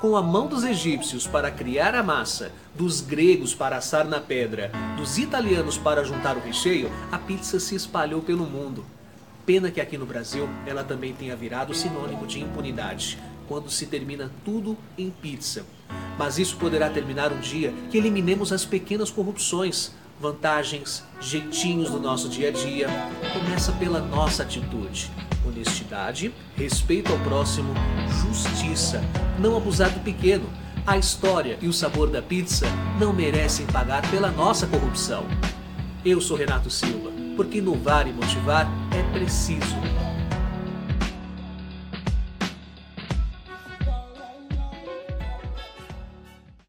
Com a mão dos egípcios para criar a massa, dos gregos para assar na pedra, dos italianos para juntar o recheio, a pizza se espalhou pelo mundo. Pena que aqui no Brasil ela também tenha virado sinônimo de impunidade, quando se termina tudo em pizza. Mas isso poderá terminar um dia que eliminemos as pequenas corrupções, vantagens, jeitinhos do nosso dia a dia. Começa pela nossa atitude. Honestidade, respeito ao próximo, justiça, não abusar do pequeno. A história e o sabor da pizza não merecem pagar pela nossa corrupção. Eu sou Renato Silva, porque inovar e motivar é preciso.